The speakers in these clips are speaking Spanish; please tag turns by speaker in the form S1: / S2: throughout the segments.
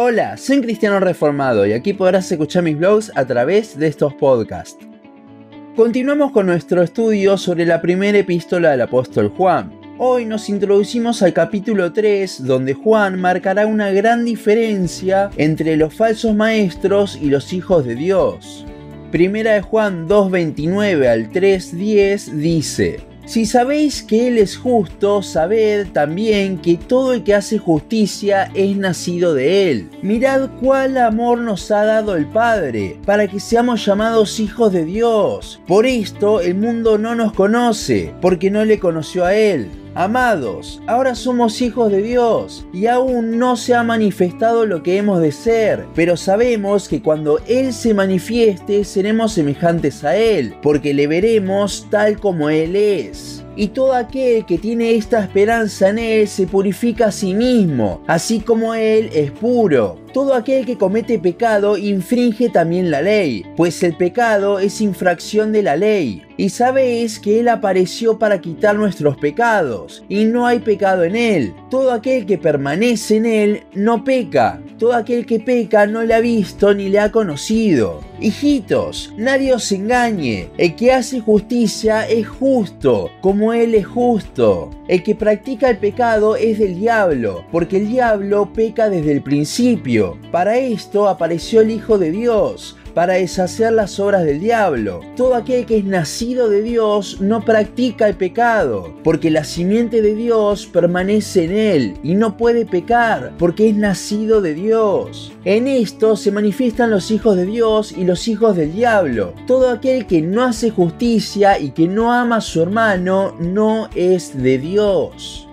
S1: Hola, soy un cristiano reformado y aquí podrás escuchar mis blogs a través de estos podcasts. Continuamos con nuestro estudio sobre la primera epístola del apóstol Juan. Hoy nos introducimos al capítulo 3 donde Juan marcará una gran diferencia entre los falsos maestros y los hijos de Dios. Primera de Juan 2.29 al 3.10 dice, si sabéis que Él es justo, sabed también que todo el que hace justicia es nacido de Él. Mirad cuál amor nos ha dado el Padre, para que seamos llamados hijos de Dios. Por esto el mundo no nos conoce, porque no le conoció a Él. Amados, ahora somos hijos de Dios y aún no se ha manifestado lo que hemos de ser, pero sabemos que cuando Él se manifieste seremos semejantes a Él, porque le veremos tal como Él es. Y todo aquel que tiene esta esperanza en Él se purifica a sí mismo, así como Él es puro. Todo aquel que comete pecado infringe también la ley, pues el pecado es infracción de la ley. Y sabéis que Él apareció para quitar nuestros pecados, y no hay pecado en Él. Todo aquel que permanece en Él no peca. Todo aquel que peca no le ha visto ni le ha conocido. Hijitos, nadie os engañe. El que hace justicia es justo, como Él es justo. El que practica el pecado es del diablo, porque el diablo peca desde el principio. Para esto apareció el Hijo de Dios para deshacer las obras del diablo. Todo aquel que es nacido de Dios no practica el pecado, porque la simiente de Dios permanece en él y no puede pecar, porque es nacido de Dios. En esto se manifiestan los hijos de Dios y los hijos del diablo. Todo aquel que no hace justicia y que no ama a su hermano no es de Dios.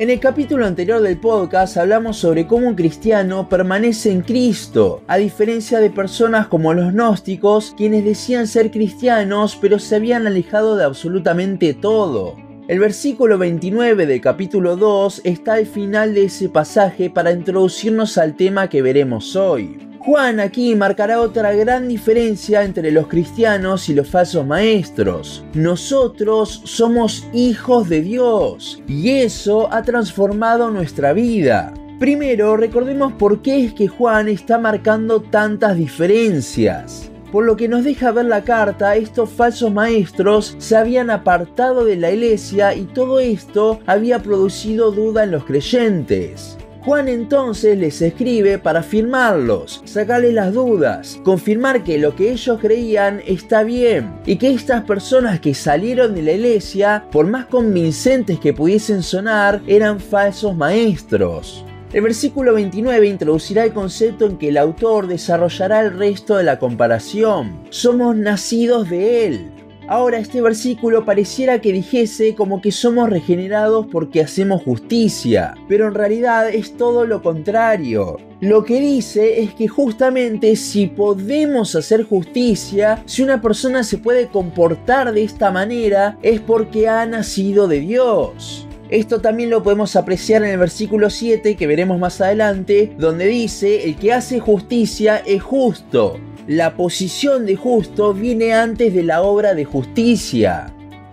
S1: En el capítulo anterior del podcast hablamos sobre cómo un cristiano permanece en Cristo, a diferencia de personas como los gnósticos, quienes decían ser cristianos pero se habían alejado de absolutamente todo. El versículo 29 del capítulo 2 está al final de ese pasaje para introducirnos al tema que veremos hoy. Juan aquí marcará otra gran diferencia entre los cristianos y los falsos maestros. Nosotros somos hijos de Dios y eso ha transformado nuestra vida. Primero, recordemos por qué es que Juan está marcando tantas diferencias. Por lo que nos deja ver la carta, estos falsos maestros se habían apartado de la iglesia y todo esto había producido duda en los creyentes. Juan entonces les escribe para afirmarlos, sacarles las dudas, confirmar que lo que ellos creían está bien y que estas personas que salieron de la iglesia, por más convincentes que pudiesen sonar, eran falsos maestros. El versículo 29 introducirá el concepto en que el autor desarrollará el resto de la comparación. Somos nacidos de él. Ahora este versículo pareciera que dijese como que somos regenerados porque hacemos justicia, pero en realidad es todo lo contrario. Lo que dice es que justamente si podemos hacer justicia, si una persona se puede comportar de esta manera, es porque ha nacido de Dios. Esto también lo podemos apreciar en el versículo 7 que veremos más adelante, donde dice, el que hace justicia es justo la posición de justo viene antes de la obra de justicia.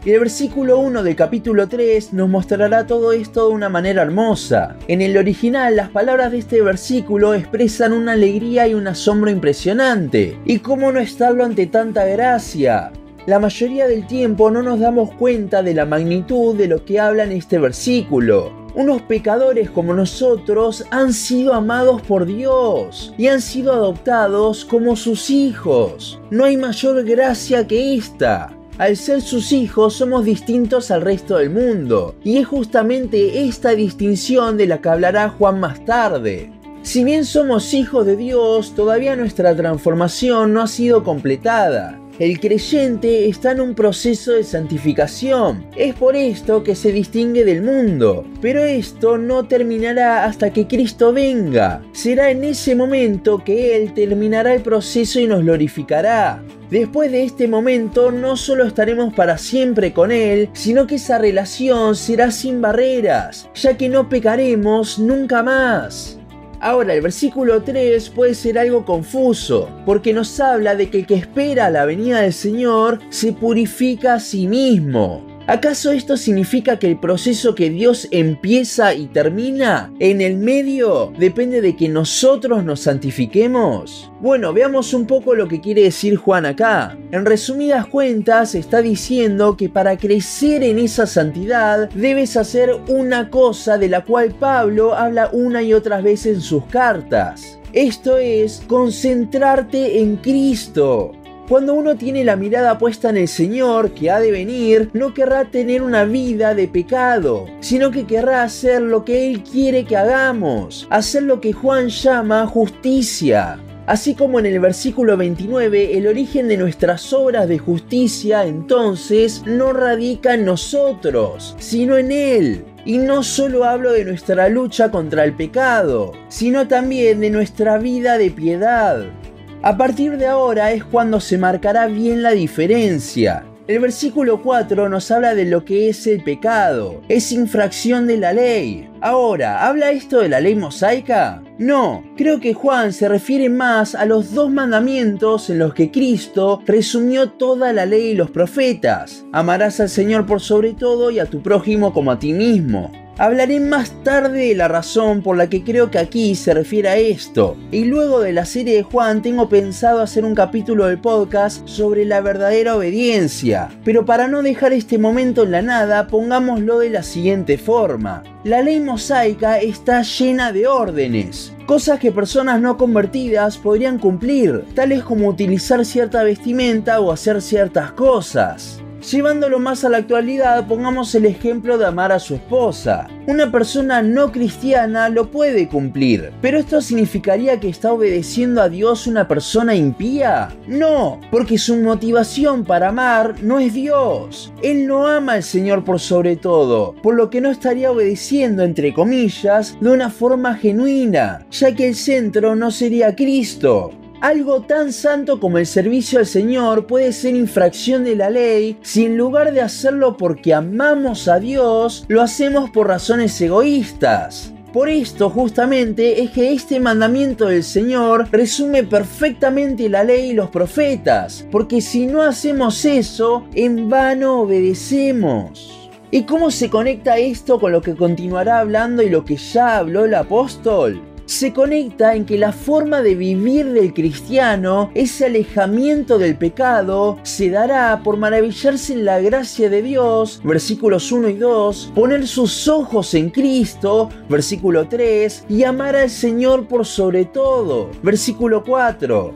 S1: Y el versículo 1 del capítulo 3 nos mostrará todo esto de una manera hermosa. En el original, las palabras de este versículo expresan una alegría y un asombro impresionante. ¿Y cómo no estarlo ante tanta gracia? La mayoría del tiempo no nos damos cuenta de la magnitud de lo que habla en este versículo. Unos pecadores como nosotros han sido amados por Dios y han sido adoptados como sus hijos. No hay mayor gracia que esta. Al ser sus hijos somos distintos al resto del mundo, y es justamente esta distinción de la que hablará Juan más tarde. Si bien somos hijos de Dios, todavía nuestra transformación no ha sido completada el creyente está en un proceso de santificación. Es por esto que se distingue del mundo. Pero esto no terminará hasta que Cristo venga. Será en ese momento que Él terminará el proceso y nos glorificará. Después de este momento no solo estaremos para siempre con Él, sino que esa relación será sin barreras, ya que no pecaremos nunca más. Ahora, el versículo 3 puede ser algo confuso, porque nos habla de que el que espera la venida del Señor se purifica a sí mismo. ¿Acaso esto significa que el proceso que Dios empieza y termina en el medio depende de que nosotros nos santifiquemos? Bueno, veamos un poco lo que quiere decir Juan acá. En resumidas cuentas, está diciendo que para crecer en esa santidad debes hacer una cosa de la cual Pablo habla una y otras veces en sus cartas. Esto es concentrarte en Cristo. Cuando uno tiene la mirada puesta en el Señor que ha de venir, no querrá tener una vida de pecado, sino que querrá hacer lo que Él quiere que hagamos, hacer lo que Juan llama justicia. Así como en el versículo 29, el origen de nuestras obras de justicia entonces no radica en nosotros, sino en Él. Y no solo hablo de nuestra lucha contra el pecado, sino también de nuestra vida de piedad. A partir de ahora es cuando se marcará bien la diferencia. El versículo 4 nos habla de lo que es el pecado, es infracción de la ley. Ahora, ¿habla esto de la ley mosaica? No, creo que Juan se refiere más a los dos mandamientos en los que Cristo resumió toda la ley y los profetas. Amarás al Señor por sobre todo y a tu prójimo como a ti mismo. Hablaré más tarde de la razón por la que creo que aquí se refiere a esto. Y luego de la serie de Juan tengo pensado hacer un capítulo del podcast sobre la verdadera obediencia. Pero para no dejar este momento en la nada, pongámoslo de la siguiente forma. La ley mosaica está llena de órdenes, cosas que personas no convertidas podrían cumplir, tales como utilizar cierta vestimenta o hacer ciertas cosas. Llevándolo más a la actualidad, pongamos el ejemplo de amar a su esposa. Una persona no cristiana lo puede cumplir, pero esto significaría que está obedeciendo a Dios una persona impía? No, porque su motivación para amar no es Dios. Él no ama al Señor por sobre todo, por lo que no estaría obedeciendo, entre comillas, de una forma genuina, ya que el centro no sería Cristo. Algo tan santo como el servicio al Señor puede ser infracción de la ley si en lugar de hacerlo porque amamos a Dios, lo hacemos por razones egoístas. Por esto justamente es que este mandamiento del Señor resume perfectamente la ley y los profetas, porque si no hacemos eso, en vano obedecemos. ¿Y cómo se conecta esto con lo que continuará hablando y lo que ya habló el apóstol? Se conecta en que la forma de vivir del cristiano, ese alejamiento del pecado, se dará por maravillarse en la gracia de Dios, versículos 1 y 2, poner sus ojos en Cristo, versículo 3, y amar al Señor por sobre todo, versículo 4.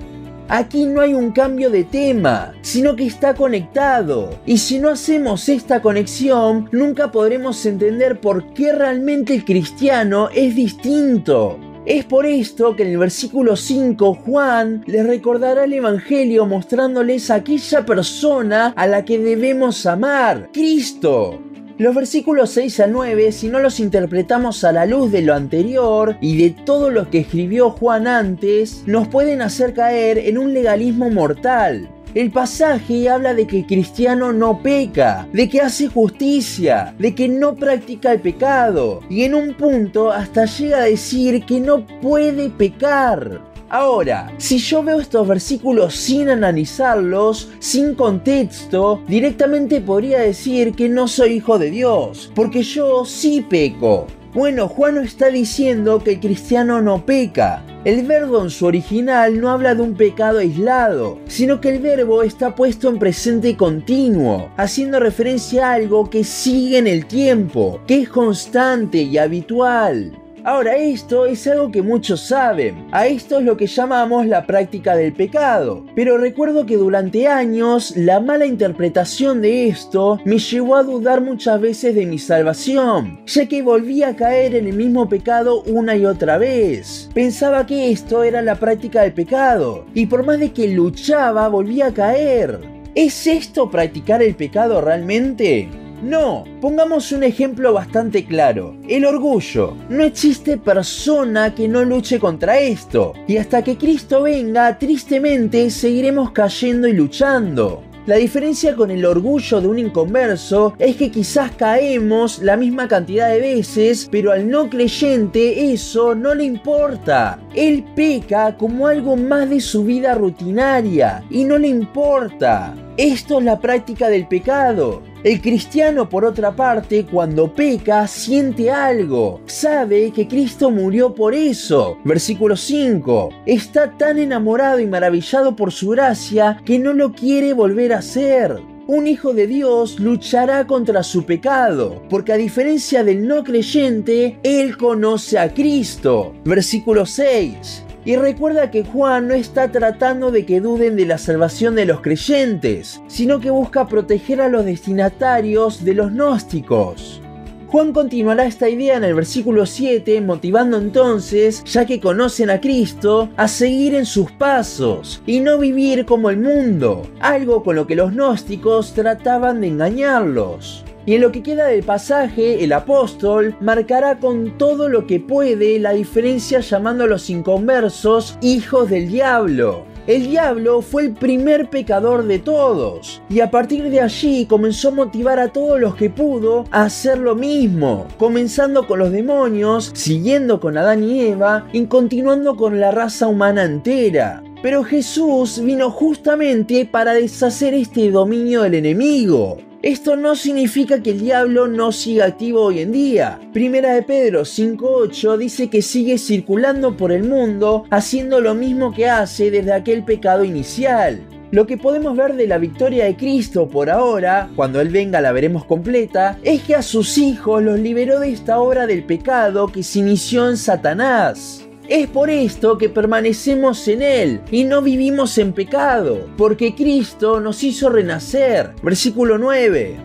S1: Aquí no hay un cambio de tema, sino que está conectado. Y si no hacemos esta conexión, nunca podremos entender por qué realmente el cristiano es distinto. Es por esto que en el versículo 5 Juan les recordará el Evangelio mostrándoles a aquella persona a la que debemos amar, Cristo. Los versículos 6 a 9, si no los interpretamos a la luz de lo anterior y de todo lo que escribió Juan antes, nos pueden hacer caer en un legalismo mortal. El pasaje habla de que el cristiano no peca, de que hace justicia, de que no practica el pecado y en un punto hasta llega a decir que no puede pecar. Ahora, si yo veo estos versículos sin analizarlos, sin contexto, directamente podría decir que no soy hijo de Dios, porque yo sí peco. Bueno, Juan no está diciendo que el cristiano no peca. El verbo en su original no habla de un pecado aislado, sino que el verbo está puesto en presente continuo, haciendo referencia a algo que sigue en el tiempo, que es constante y habitual. Ahora, esto es algo que muchos saben. A esto es lo que llamamos la práctica del pecado. Pero recuerdo que durante años la mala interpretación de esto me llevó a dudar muchas veces de mi salvación, ya que volví a caer en el mismo pecado una y otra vez. Pensaba que esto era la práctica del pecado, y por más de que luchaba, volvía a caer. ¿Es esto practicar el pecado realmente? No, pongamos un ejemplo bastante claro. El orgullo. No existe persona que no luche contra esto. Y hasta que Cristo venga, tristemente seguiremos cayendo y luchando. La diferencia con el orgullo de un inconverso es que quizás caemos la misma cantidad de veces, pero al no creyente eso no le importa. Él peca como algo más de su vida rutinaria y no le importa. Esto es la práctica del pecado. El cristiano, por otra parte, cuando peca, siente algo. Sabe que Cristo murió por eso. Versículo 5. Está tan enamorado y maravillado por su gracia que no lo quiere volver a hacer. Un hijo de Dios luchará contra su pecado, porque a diferencia del no creyente, él conoce a Cristo. Versículo 6. Y recuerda que Juan no está tratando de que duden de la salvación de los creyentes, sino que busca proteger a los destinatarios de los gnósticos. Juan continuará esta idea en el versículo 7, motivando entonces, ya que conocen a Cristo, a seguir en sus pasos y no vivir como el mundo, algo con lo que los gnósticos trataban de engañarlos. Y en lo que queda del pasaje, el apóstol marcará con todo lo que puede la diferencia llamando a los inconversos hijos del diablo. El diablo fue el primer pecador de todos y a partir de allí comenzó a motivar a todos los que pudo a hacer lo mismo, comenzando con los demonios, siguiendo con Adán y Eva y continuando con la raza humana entera. Pero Jesús vino justamente para deshacer este dominio del enemigo. Esto no significa que el diablo no siga activo hoy en día. Primera de Pedro 5.8 dice que sigue circulando por el mundo haciendo lo mismo que hace desde aquel pecado inicial. Lo que podemos ver de la victoria de Cristo por ahora, cuando Él venga la veremos completa, es que a sus hijos los liberó de esta obra del pecado que se inició en Satanás. Es por esto que permanecemos en Él y no vivimos en pecado, porque Cristo nos hizo renacer. Versículo 9.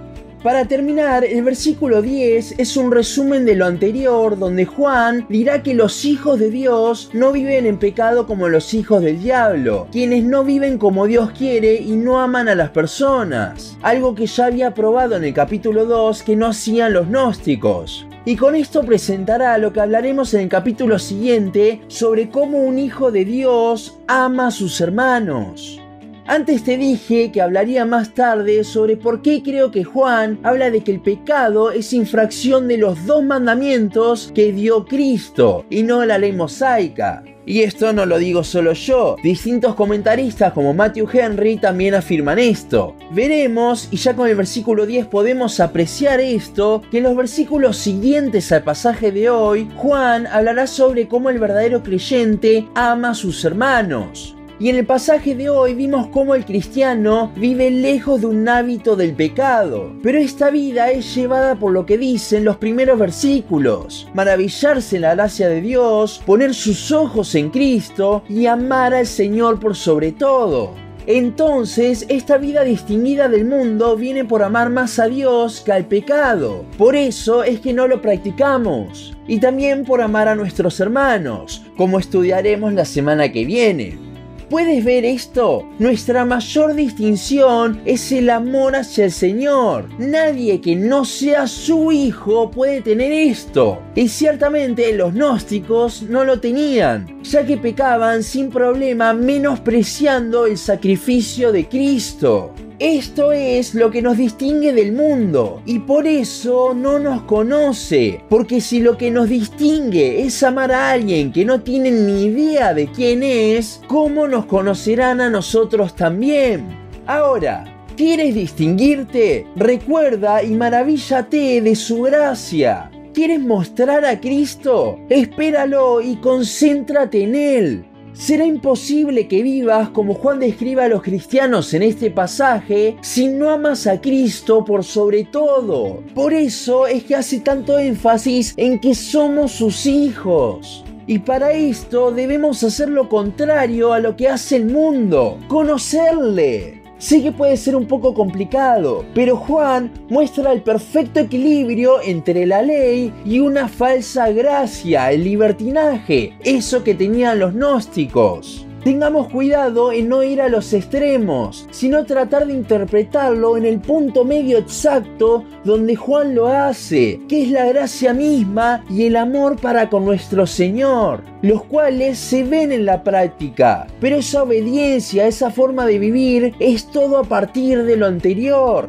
S1: Para terminar, el versículo 10 es un resumen de lo anterior donde Juan dirá que los hijos de Dios no viven en pecado como los hijos del diablo, quienes no viven como Dios quiere y no aman a las personas, algo que ya había probado en el capítulo 2 que no hacían los gnósticos. Y con esto presentará lo que hablaremos en el capítulo siguiente sobre cómo un hijo de Dios ama a sus hermanos. Antes te dije que hablaría más tarde sobre por qué creo que Juan habla de que el pecado es infracción de los dos mandamientos que dio Cristo y no la ley mosaica. Y esto no lo digo solo yo, distintos comentaristas como Matthew Henry también afirman esto. Veremos, y ya con el versículo 10 podemos apreciar esto, que en los versículos siguientes al pasaje de hoy, Juan hablará sobre cómo el verdadero creyente ama a sus hermanos. Y en el pasaje de hoy vimos cómo el cristiano vive lejos de un hábito del pecado. Pero esta vida es llevada por lo que dicen los primeros versículos. Maravillarse en la gracia de Dios, poner sus ojos en Cristo y amar al Señor por sobre todo. Entonces, esta vida distinguida del mundo viene por amar más a Dios que al pecado. Por eso es que no lo practicamos. Y también por amar a nuestros hermanos, como estudiaremos la semana que viene. ¿Puedes ver esto? Nuestra mayor distinción es el amor hacia el Señor. Nadie que no sea su hijo puede tener esto. Y ciertamente los gnósticos no lo tenían, ya que pecaban sin problema menospreciando el sacrificio de Cristo. Esto es lo que nos distingue del mundo y por eso no nos conoce. Porque si lo que nos distingue es amar a alguien que no tiene ni idea de quién es, ¿cómo nos conocerán a nosotros también? Ahora, ¿quieres distinguirte? Recuerda y maravíllate de su gracia. ¿Quieres mostrar a Cristo? Espéralo y concéntrate en Él. Será imposible que vivas como Juan describe a los cristianos en este pasaje si no amas a Cristo por sobre todo. Por eso es que hace tanto énfasis en que somos sus hijos. Y para esto debemos hacer lo contrario a lo que hace el mundo, conocerle. Sé que puede ser un poco complicado, pero Juan muestra el perfecto equilibrio entre la ley y una falsa gracia, el libertinaje, eso que tenían los gnósticos. Tengamos cuidado en no ir a los extremos, sino tratar de interpretarlo en el punto medio exacto donde Juan lo hace, que es la gracia misma y el amor para con nuestro Señor, los cuales se ven en la práctica. Pero esa obediencia, esa forma de vivir, es todo a partir de lo anterior.